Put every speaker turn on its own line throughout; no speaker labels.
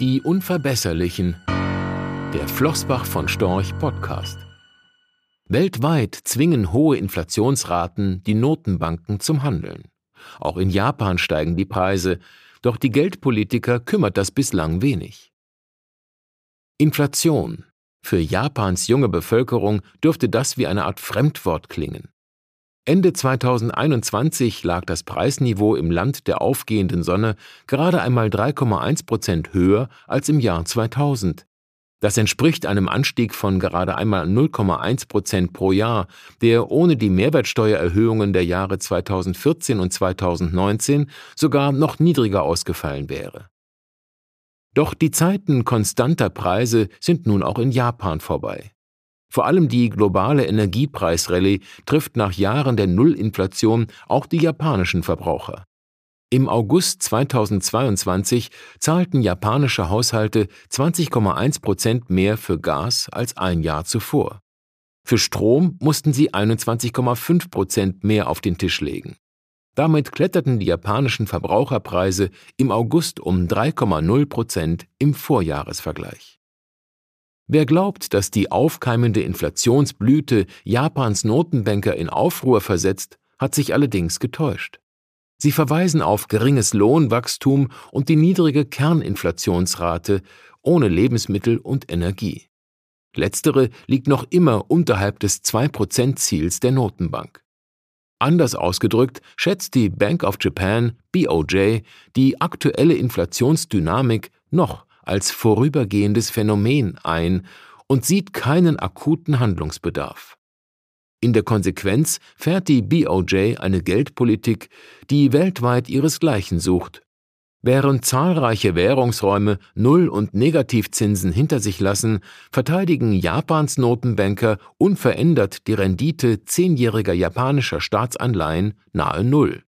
Die Unverbesserlichen. Der Flossbach von Storch Podcast. Weltweit zwingen hohe Inflationsraten die Notenbanken zum Handeln. Auch in Japan steigen die Preise, doch die Geldpolitiker kümmert das bislang wenig. Inflation. Für Japans junge Bevölkerung dürfte das wie eine Art Fremdwort klingen. Ende 2021 lag das Preisniveau im Land der aufgehenden Sonne gerade einmal 3,1 Prozent höher als im Jahr 2000. Das entspricht einem Anstieg von gerade einmal 0,1 Prozent pro Jahr, der ohne die Mehrwertsteuererhöhungen der Jahre 2014 und 2019 sogar noch niedriger ausgefallen wäre. Doch die Zeiten konstanter Preise sind nun auch in Japan vorbei. Vor allem die globale Energiepreisrallye trifft nach Jahren der Nullinflation auch die japanischen Verbraucher. Im August 2022 zahlten japanische Haushalte 20,1 Prozent mehr für Gas als ein Jahr zuvor. Für Strom mussten sie 21,5 Prozent mehr auf den Tisch legen. Damit kletterten die japanischen Verbraucherpreise im August um 3,0 Prozent im Vorjahresvergleich. Wer glaubt, dass die aufkeimende Inflationsblüte Japans Notenbanker in Aufruhr versetzt, hat sich allerdings getäuscht. Sie verweisen auf geringes Lohnwachstum und die niedrige Kerninflationsrate ohne Lebensmittel und Energie. Letztere liegt noch immer unterhalb des 2%-Ziels der Notenbank. Anders ausgedrückt schätzt die Bank of Japan BOJ die aktuelle Inflationsdynamik noch als vorübergehendes Phänomen ein und sieht keinen akuten Handlungsbedarf. In der Konsequenz fährt die BOJ eine Geldpolitik, die weltweit ihresgleichen sucht. Während zahlreiche Währungsräume Null- und Negativzinsen hinter sich lassen, verteidigen Japans Notenbanker unverändert die Rendite zehnjähriger japanischer Staatsanleihen nahe Null.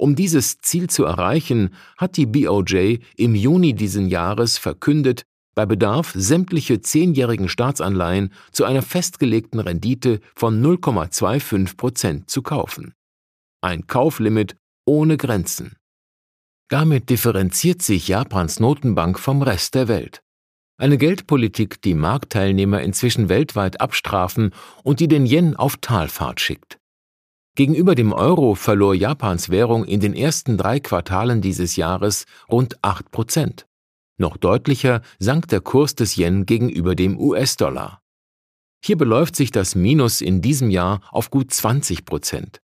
Um dieses Ziel zu erreichen, hat die BOJ im Juni diesen Jahres verkündet, bei Bedarf sämtliche zehnjährigen Staatsanleihen zu einer festgelegten Rendite von 0,25 Prozent zu kaufen. Ein Kauflimit ohne Grenzen. Damit differenziert sich Japans Notenbank vom Rest der Welt. Eine Geldpolitik, die Marktteilnehmer inzwischen weltweit abstrafen und die den Yen auf Talfahrt schickt. Gegenüber dem Euro verlor Japans Währung in den ersten drei Quartalen dieses Jahres rund 8 Prozent. Noch deutlicher sank der Kurs des Yen gegenüber dem US-Dollar. Hier beläuft sich das Minus in diesem Jahr auf gut 20 Prozent.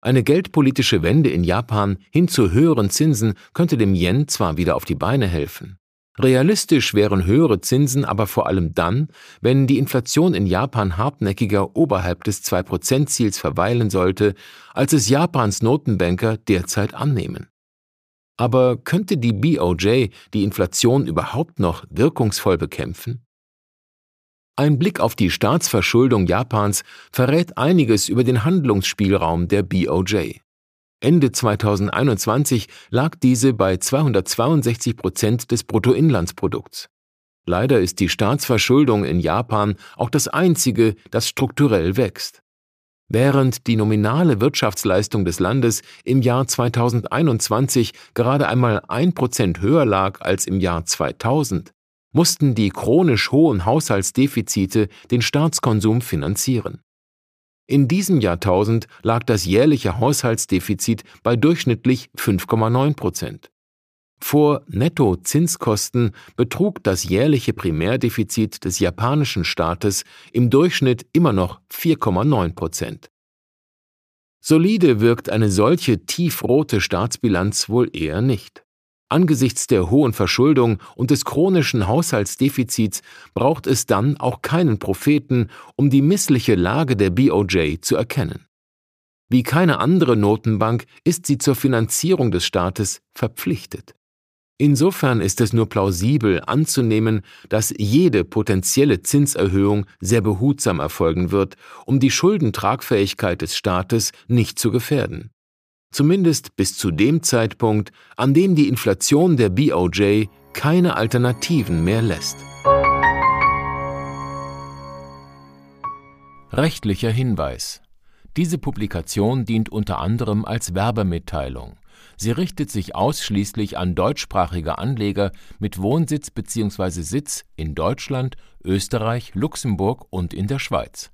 Eine geldpolitische Wende in Japan hin zu höheren Zinsen könnte dem Yen zwar wieder auf die Beine helfen. Realistisch wären höhere Zinsen aber vor allem dann, wenn die Inflation in Japan hartnäckiger oberhalb des 2%-Ziels verweilen sollte, als es Japans Notenbanker derzeit annehmen. Aber könnte die BOJ die Inflation überhaupt noch wirkungsvoll bekämpfen? Ein Blick auf die Staatsverschuldung Japans verrät einiges über den Handlungsspielraum der BOJ. Ende 2021 lag diese bei 262 Prozent des Bruttoinlandsprodukts. Leider ist die Staatsverschuldung in Japan auch das einzige, das strukturell wächst. Während die nominale Wirtschaftsleistung des Landes im Jahr 2021 gerade einmal ein Prozent höher lag als im Jahr 2000, mussten die chronisch hohen Haushaltsdefizite den Staatskonsum finanzieren. In diesem Jahrtausend lag das jährliche Haushaltsdefizit bei durchschnittlich 5,9 Prozent. Vor Nettozinskosten betrug das jährliche Primärdefizit des japanischen Staates im Durchschnitt immer noch 4,9 Prozent. Solide wirkt eine solche tiefrote Staatsbilanz wohl eher nicht. Angesichts der hohen Verschuldung und des chronischen Haushaltsdefizits braucht es dann auch keinen Propheten, um die missliche Lage der BOJ zu erkennen. Wie keine andere Notenbank ist sie zur Finanzierung des Staates verpflichtet. Insofern ist es nur plausibel anzunehmen, dass jede potenzielle Zinserhöhung sehr behutsam erfolgen wird, um die Schuldentragfähigkeit des Staates nicht zu gefährden zumindest bis zu dem Zeitpunkt, an dem die Inflation der BOJ keine Alternativen mehr lässt. Rechtlicher Hinweis. Diese Publikation dient unter anderem als Werbemitteilung. Sie richtet sich ausschließlich an deutschsprachige Anleger mit Wohnsitz bzw. Sitz in Deutschland, Österreich, Luxemburg und in der Schweiz.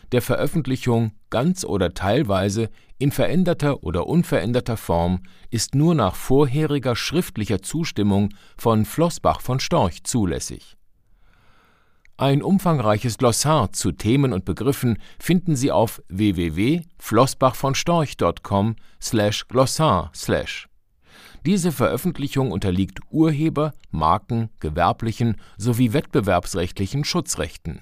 der Veröffentlichung ganz oder teilweise in veränderter oder unveränderter Form ist nur nach vorheriger schriftlicher Zustimmung von Floßbach von Storch zulässig ein umfangreiches Glossar zu Themen und Begriffen finden Sie auf www.flossbachvonstorch.com/glossar/. Diese Veröffentlichung unterliegt Urheber-, Marken-, gewerblichen sowie wettbewerbsrechtlichen Schutzrechten.